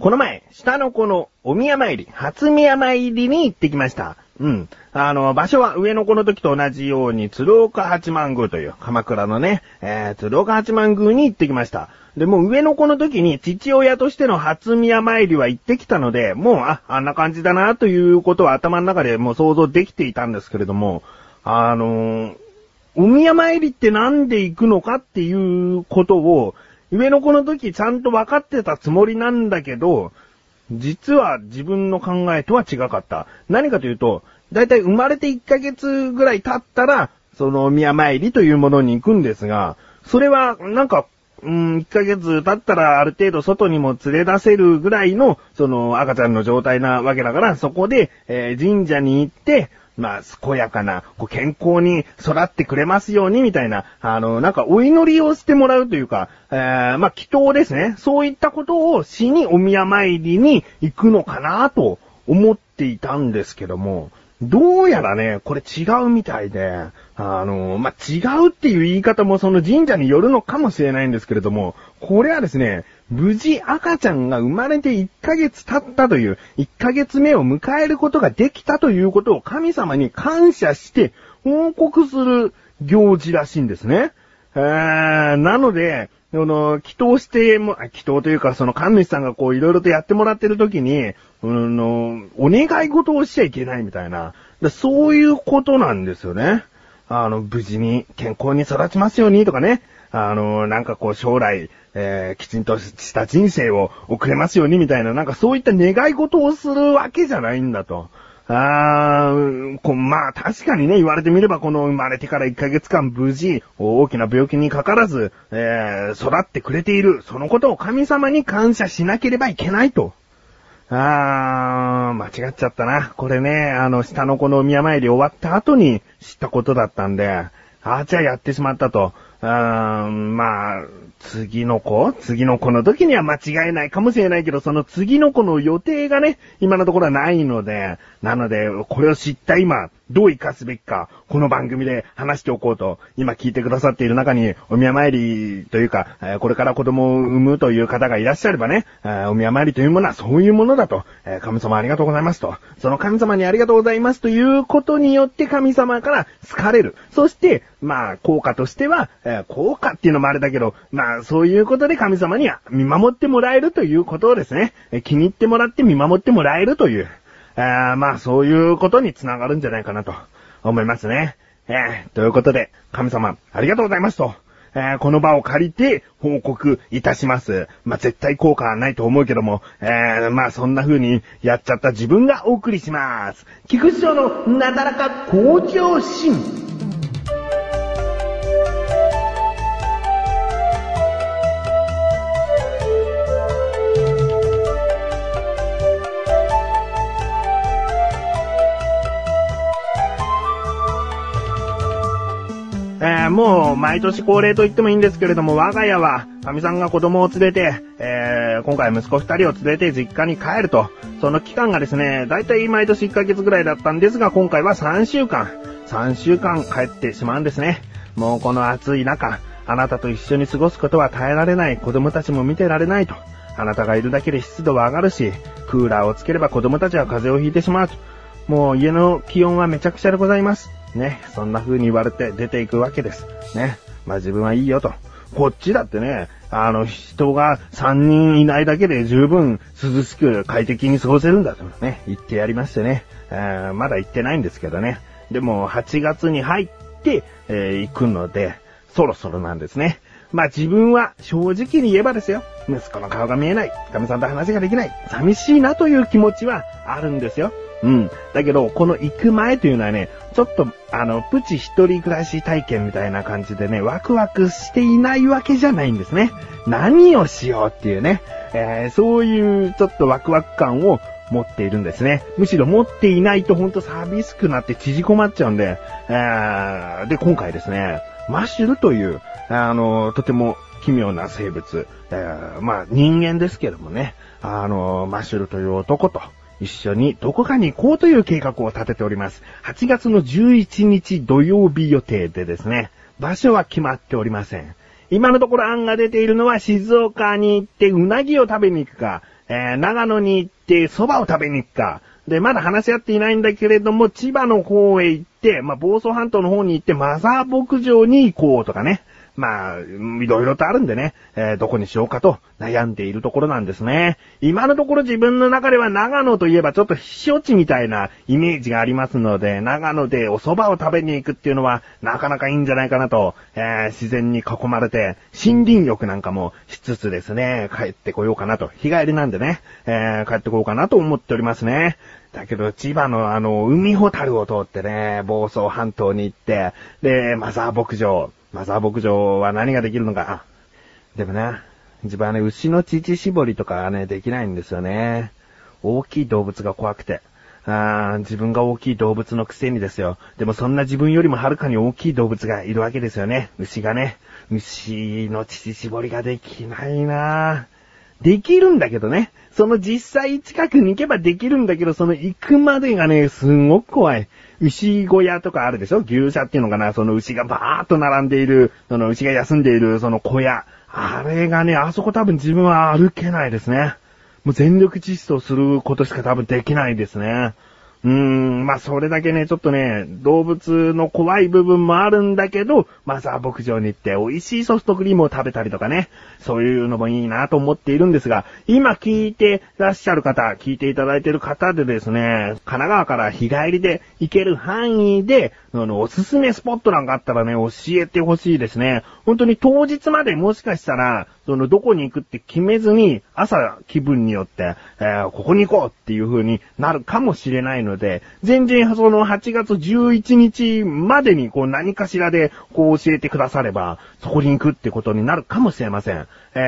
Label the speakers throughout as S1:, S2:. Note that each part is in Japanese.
S1: この前、下の子のお宮参り、初宮参りに行ってきました。うん。あの、場所は上の子の時と同じように鶴岡八幡宮という鎌倉のね、えー、鶴岡八幡宮に行ってきました。で、も上の子の時に父親としての初宮参りは行ってきたので、もう、あ、あんな感じだなということは頭の中でもう想像できていたんですけれども、あのーお宮参りってなんで行くのかっていうことを、上の子の時ちゃんと分かってたつもりなんだけど、実は自分の考えとは違かった。何かというと、だいたい生まれて1ヶ月ぐらい経ったら、その宮参りというものに行くんですが、それはなんか、うん、1ヶ月経ったらある程度外にも連れ出せるぐらいの、その赤ちゃんの状態なわけだから、そこで、えー神社に行って、まあ、健やかな、こう健康に育ってくれますように、みたいな、あの、なんかお祈りをしてもらうというか、えー、まあ、祈祷ですね。そういったことをしにお宮参りに行くのかなと思っていたんですけども、どうやらね、これ違うみたいで、あの、まあ、違うっていう言い方もその神社によるのかもしれないんですけれども、これはですね、無事赤ちゃんが生まれて1ヶ月経ったという、1ヶ月目を迎えることができたということを神様に感謝して報告する行事らしいんですね。えー、なので、あの、祈祷しても、祈祷というか、その神主さんがこう、いろいろとやってもらってる時に、うんの、お願い事をしちゃいけないみたいな、そういうことなんですよね。あの、無事に健康に育ちますようにとかね。あの、なんかこう将来、えー、きちんとした人生を送れますようにみたいな、なんかそういった願い事をするわけじゃないんだと。あーこまあ確かにね、言われてみればこの生まれてから1ヶ月間無事、大きな病気にかからず、えー、育ってくれている。そのことを神様に感謝しなければいけないと。あー、間違っちゃったな。これね、あの、下の子のお宮参り終わった後に知ったことだったんで、あーじゃあやってしまったと。うーん、まあ、次の子次の子の時には間違えないかもしれないけど、その次の子の予定がね、今のところはないので、なので、これを知った今、どう活かすべきか、この番組で話しておこうと、今聞いてくださっている中に、お宮参りというか、これから子供を産むという方がいらっしゃればね、お宮参りというものはそういうものだと、神様ありがとうございますと、その神様にありがとうございますということによって神様から好かれる。そして、まあ、効果としては、効果っていうのもあれだけど、まあ、そういうことで神様には見守ってもらえるということをですね、気に入ってもらって見守ってもらえるという、えーまあ、そういうことにつながるんじゃないかなと思いますね。えーということで、神様、ありがとうございますと。えーこの場を借りて報告いたします。まあ、絶対効果はないと思うけども、えーまあ、そんな風にやっちゃった自分がお送りします。菊池町のなだらか向上心。もう毎年恒例と言ってもいいんですけれども、我が家は、神さんが子供を連れて、えー今回息子二人を連れて実家に帰ると、その期間がですね、だいたい毎年1ヶ月ぐらいだったんですが、今回は3週間、3週間帰ってしまうんですね。もうこの暑い中、あなたと一緒に過ごすことは耐えられない、子供たちも見てられないと。あなたがいるだけで湿度は上がるし、クーラーをつければ子供たちは風邪をひいてしまうと。もう家の気温はめちゃくちゃでございます。ね。そんな風に言われて出ていくわけです。ね。まあ自分はいいよと。こっちだってね、あの人が3人いないだけで十分涼しく快適に過ごせるんだとね、言ってやりましてね。えーまだ行ってないんですけどね。でも8月に入って、えー行くので、そろそろなんですね。まあ自分は正直に言えばですよ。息子の顔が見えない。神さんと話ができない。寂しいなという気持ちはあるんですよ。うん。だけど、この行く前というのはね、ちょっと、あの、プチ一人暮らし体験みたいな感じでね、ワクワクしていないわけじゃないんですね。何をしようっていうね、えーそういうちょっとワクワク感を持っているんですね。むしろ持っていないとほんと寂しくなって縮こまっちゃうんで、えーで、今回ですね、マッシュルという、あの、とても奇妙な生物、えーまあ人間ですけどもね、あの、マッシュルという男と、一緒にどこかに行こうという計画を立てております。8月の11日土曜日予定でですね、場所は決まっておりません。今のところ案が出ているのは静岡に行ってうなぎを食べに行くか、えー、長野に行って蕎麦を食べに行くか、で、まだ話し合っていないんだけれども、千葉の方へ行って、まあ、房総半島の方に行ってマザー牧場に行こうとかね。まあ、いろいろとあるんでね、えー、どこにしようかと悩んでいるところなんですね。今のところ自分の中では長野といえばちょっと避暑地みたいなイメージがありますので、長野でお蕎麦を食べに行くっていうのはなかなかいいんじゃないかなと、えー、自然に囲まれて、森林浴なんかもしつつですね、帰ってこようかなと。日帰りなんでね、えー、帰ってこようかなと思っておりますね。だけど、千葉のあの、海ホタルを通ってね、房総半島に行って、で、マザー牧場、マザー牧場は何ができるのか。でもな、自分はね、牛の乳搾りとかはね、できないんですよね。大きい動物が怖くて。あ自分が大きい動物のくせにですよ。でもそんな自分よりもはるかに大きい動物がいるわけですよね。牛がね。牛の乳搾りができないなぁできるんだけどね。その実際近くに行けばできるんだけど、その行くまでがね、すんごく怖い。牛小屋とかあるでしょ？牛舎っていうのかな？その牛がバーっと並んでいる、その牛が休んでいる、その小屋。あれがね、あそこ多分自分は歩けないですね。もう全力疾走することしか多分できないですね。うーん、まあそれだけね、ちょっとね、動物の怖い部分もあるんだけど、まずは牧場に行って美味しいソフトクリームを食べたりとかね、そういうのもいいなと思っているんですが、今聞いてらっしゃる方、聞いていただいている方でですね、神奈川から日帰りで行ける範囲で、あの、おすすめスポットなんかあったらね、教えてほしいですね。本当に当日までもしかしたら、その、どこに行くって決めずに、朝気分によって、えー、ここに行こうっていう風になるかもしれないので、全然その8月11日までにこう何かしらでこう教えてくだされば、そこに行くってことになるかもしれません。え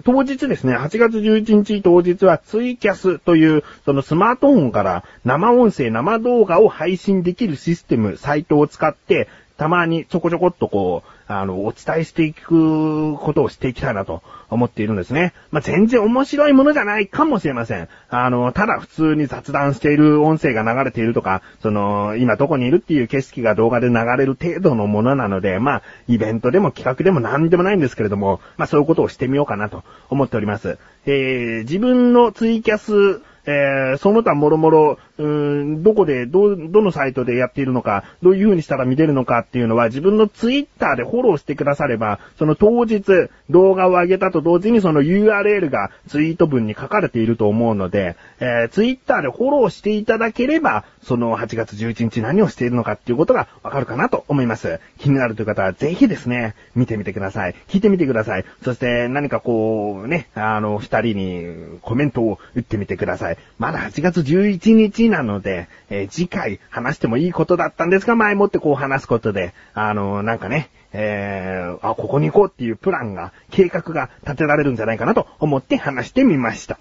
S1: ー、当日ですね、8月11日当日はツイキャスという、そのスマートフォンから生音声、生動画を配信できるシステム、サイトを使って、たまにちょこちょこっとこう、あの、お伝えしていくことをしていきたいなと思っているんですね。まあ、全然面白いものじゃないかもしれません。あの、ただ普通に雑談している音声が流れているとか、その、今どこにいるっていう景色が動画で流れる程度のものなので、まあ、イベントでも企画でも何でもないんですけれども、まあ、そういうことをしてみようかなと思っております。えー、自分のツイキャスえー、その他もろもろ、うーん、どこで、ど、どのサイトでやっているのか、どういう風にしたら見れるのかっていうのは自分のツイッターでフォローしてくだされば、その当日動画を上げたと同時にその URL がツイート文に書かれていると思うので、えー、ツイッターでフォローしていただければ、その8月11日何をしているのかっていうことがわかるかなと思います。気になるという方はぜひですね、見てみてください。聞いてみてください。そして何かこう、ね、あの、二人にコメントを打ってみてください。まだ8月11日なので、えー、次回話してもいいことだったんですが、前もってこう話すことで、あの、なんかね、えー、あ、ここに行こうっていうプランが、計画が立てられるんじゃないかなと思って話してみました。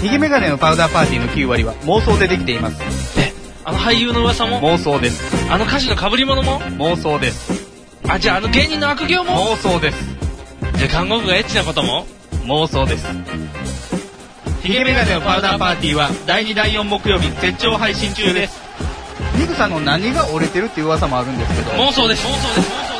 S2: ヒゲメガネのパウダーパーティーの9割は妄想でできています。
S3: え、あの俳優の噂も？
S2: 妄想です。
S3: あの歌手の被り物も？
S2: 妄想です。
S3: あ、じゃああの芸人の悪行も？
S2: 妄想です。
S3: じゃあ看護婦がエッチなことも？
S2: 妄想です。ヒゲメガネのパウダーパーティーは第2第4木曜日絶頂配信中です。ニグさんの何が折れてるっていう噂もあるんですけど。
S3: 妄想です。妄想です。妄想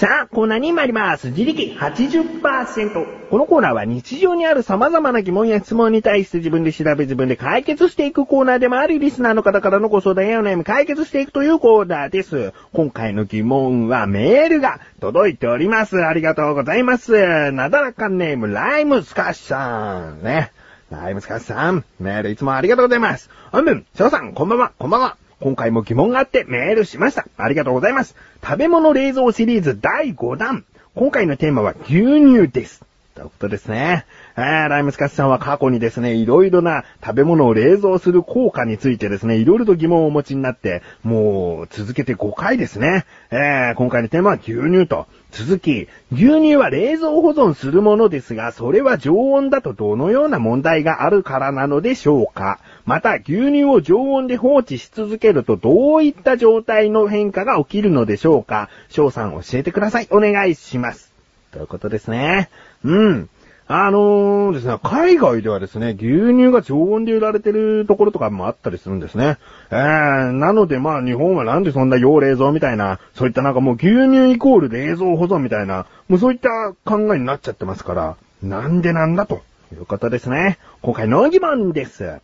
S1: さあ、コーナーに参ります。自力80%。このコーナーは日常にある様々な疑問や質問に対して自分で調べ自分で解決していくコーナーでもあり、リスナーの方からのご相談やお悩み解決していくというコーナーです。今回の疑問はメールが届いております。ありがとうございます。なだらかネーム、ライムスカッシさん。ね。ライムスカッシさん、メールいつもありがとうございます。あんぶん、翔さん、こんばんは、こんばんは。今回も疑問があってメールしました。ありがとうございます。食べ物冷蔵シリーズ第5弾。今回のテーマは牛乳です。ということですね。えーライムスカスさんは過去にですね、いろいろな食べ物を冷蔵する効果についてですね、いろいろと疑問をお持ちになって、もう続けて5回ですね。えー、今回のテーマは牛乳と。続き、牛乳は冷蔵保存するものですが、それは常温だとどのような問題があるからなのでしょうか？また、牛乳を常温で放置し続けるとどういった状態の変化が起きるのでしょうか？翔さん教えてください。お願いします。ということですね。うん。あのーですね、海外ではですね、牛乳が常温で売られてるところとかもあったりするんですね。えー、なのでまあ日本はなんでそんな要冷蔵みたいな、そういったなんかもう牛乳イコール冷蔵保存みたいな、もうそういった考えになっちゃってますから、なんでなんだということですね。今回の疑問です。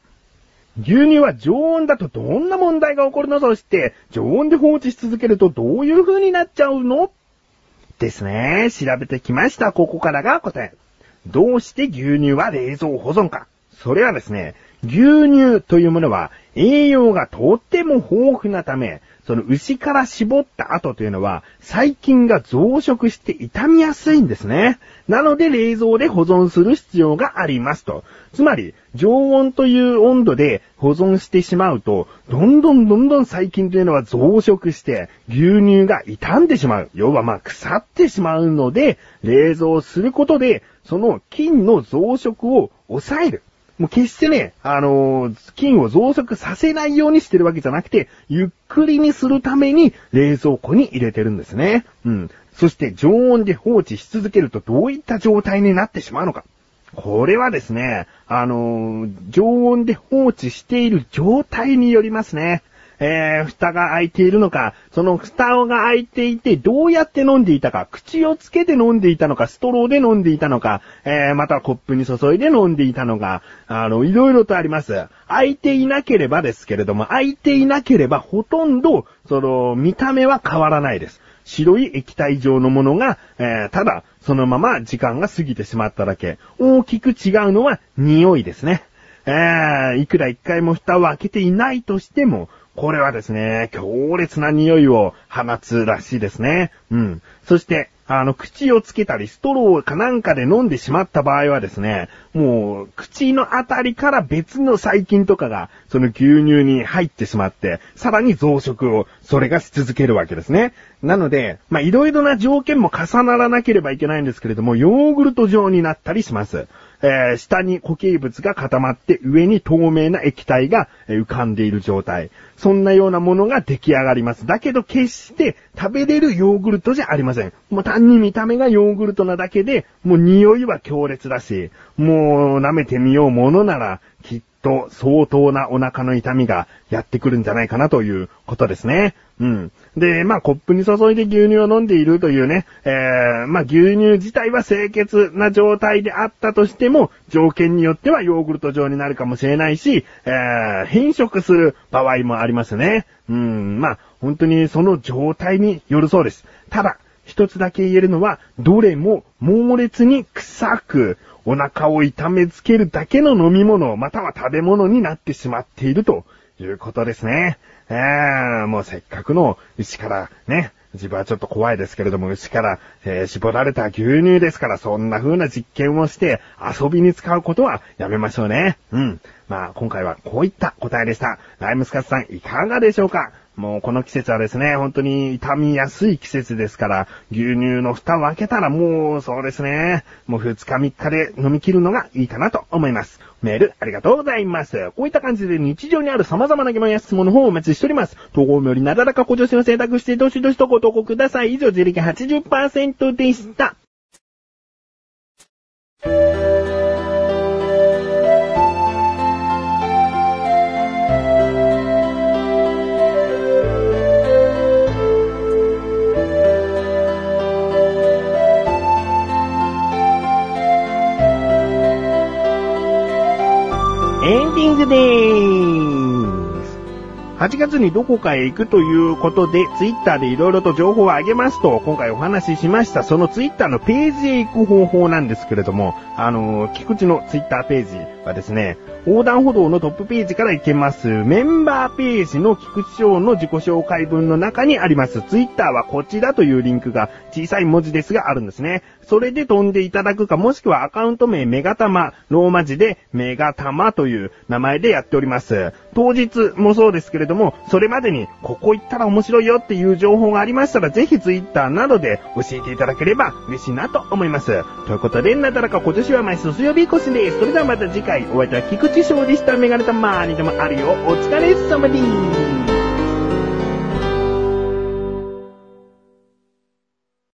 S1: 牛乳は常温だとどんな問題が起こるの？そして、常温で放置し続けるとどういう風になっちゃうの？ですね。調べてきました。ここからが答え。どうして牛乳は冷蔵保存かそれはですね、牛乳というものは栄養がとっても豊富なため、その牛から絞った後というのは細菌が増殖して傷みやすいんですね。なので冷蔵で保存する必要がありますと。つまり、常温という温度で保存してしまうと、どんどんどんどん細菌というのは増殖して、牛乳が傷んでしまう。要はまあ腐ってしまうので、冷蔵することで、その菌の増殖を抑える。もう決してね、あのー菌を増殖させないようにしてるわけじゃなくて、ゆっくりにするために冷蔵庫に入れてるんですね。うん。そして常温で放置し続けるとどういった状態になってしまうのか。これはですね、あのー常温で放置している状態によりますね。えー、蓋が開いているのか、その蓋が開いていてどうやって飲んでいたか、口をつけて飲んでいたのか、ストローで飲んでいたのか、えー、またコップに注いで飲んでいたのか、あの、いろいろとあります。開いていなければですけれども、開いていなければほとんど、その、見た目は変わらないです。白い液体状のものが、えー、ただ、そのまま時間が過ぎてしまっただけ。大きく違うのは匂いですね。えー、いくら一回も蓋を開けていないとしても、これはですね、強烈な匂いを放つらしいですね。うん。そして、あの、口をつけたり、ストローかなんかで飲んでしまった場合はですね、もう、口のあたりから別の細菌とかが、その牛乳に入ってしまって、さらに増殖を、それがし続けるわけですね。なので、まあ、いろいろな条件も重ならなければいけないんですけれども、ヨーグルト状になったりします。えー下に固形物が固まって上に透明な液体が浮かんでいる状態。そんなようなものが出来上がります。だけど決して食べれるヨーグルトじゃありません。もう単に見た目がヨーグルトなだけで、もう匂いは強烈だし、もう舐めてみようものなら、と相当なお腹の痛みがやってくるんじゃないかなということですね。うん。で、まあ、コップに注いで牛乳を飲んでいるというね、えー、まあ、牛乳自体は清潔な状態であったとしても、条件によってはヨーグルト状になるかもしれないし、えー、変色する場合もありますね。うん、まあ、本当にその状態によるそうです。ただ、一つだけ言えるのは、どれも猛烈に臭く、お腹を痛めつけるだけの飲み物、または食べ物になってしまっているということですね。えー、もうせっかくの牛からね、自分はちょっと怖いですけれども、牛から、えー絞られた牛乳ですから、そんな風な実験をして遊びに使うことはやめましょうね。うん。まあ、今回はこういった答えでした。ライムスカツさんいかがでしょうか？もうこの季節はですね、本当に傷みやすい季節ですから、牛乳の蓋を開けたらもうそうですね、もう2日3日で飲み切るのがいいかなと思います。メールありがとうございます。こういった感じで日常にある様々な疑問や質問の方をお待ちしております。投稿よりなだらかご助手を選択してどしどしとご投稿ください。以上、自力80%でした。ディングでーす。8月にどこかへ行くということで、ツイッターでいろいろと情報を上げますと、今回お話ししました、そのツイッターのページへ行く方法なんですけれども、あのー、菊池のツイッターページはですね、横断歩道のトップページから行けます、メンバーページの菊池翔の自己紹介文の中にあります、ツイッターはこちらというリンクが小さい文字ですがあるんですね。それで飛んでいただくか、もしくはアカウント名メガタマ、ローマ字でメガタマという名前でやっております。当日もそうですけれども、それまでにここ行ったら面白いよっていう情報がありましたら、ぜひツイッターなどで教えていただければ嬉しいなと思います。ということで、なだらか今年は毎週水曜日更新です。それではまた次回、お会いいた菊池翔でした。メガネタマーにでもあるよ。お疲れ様です。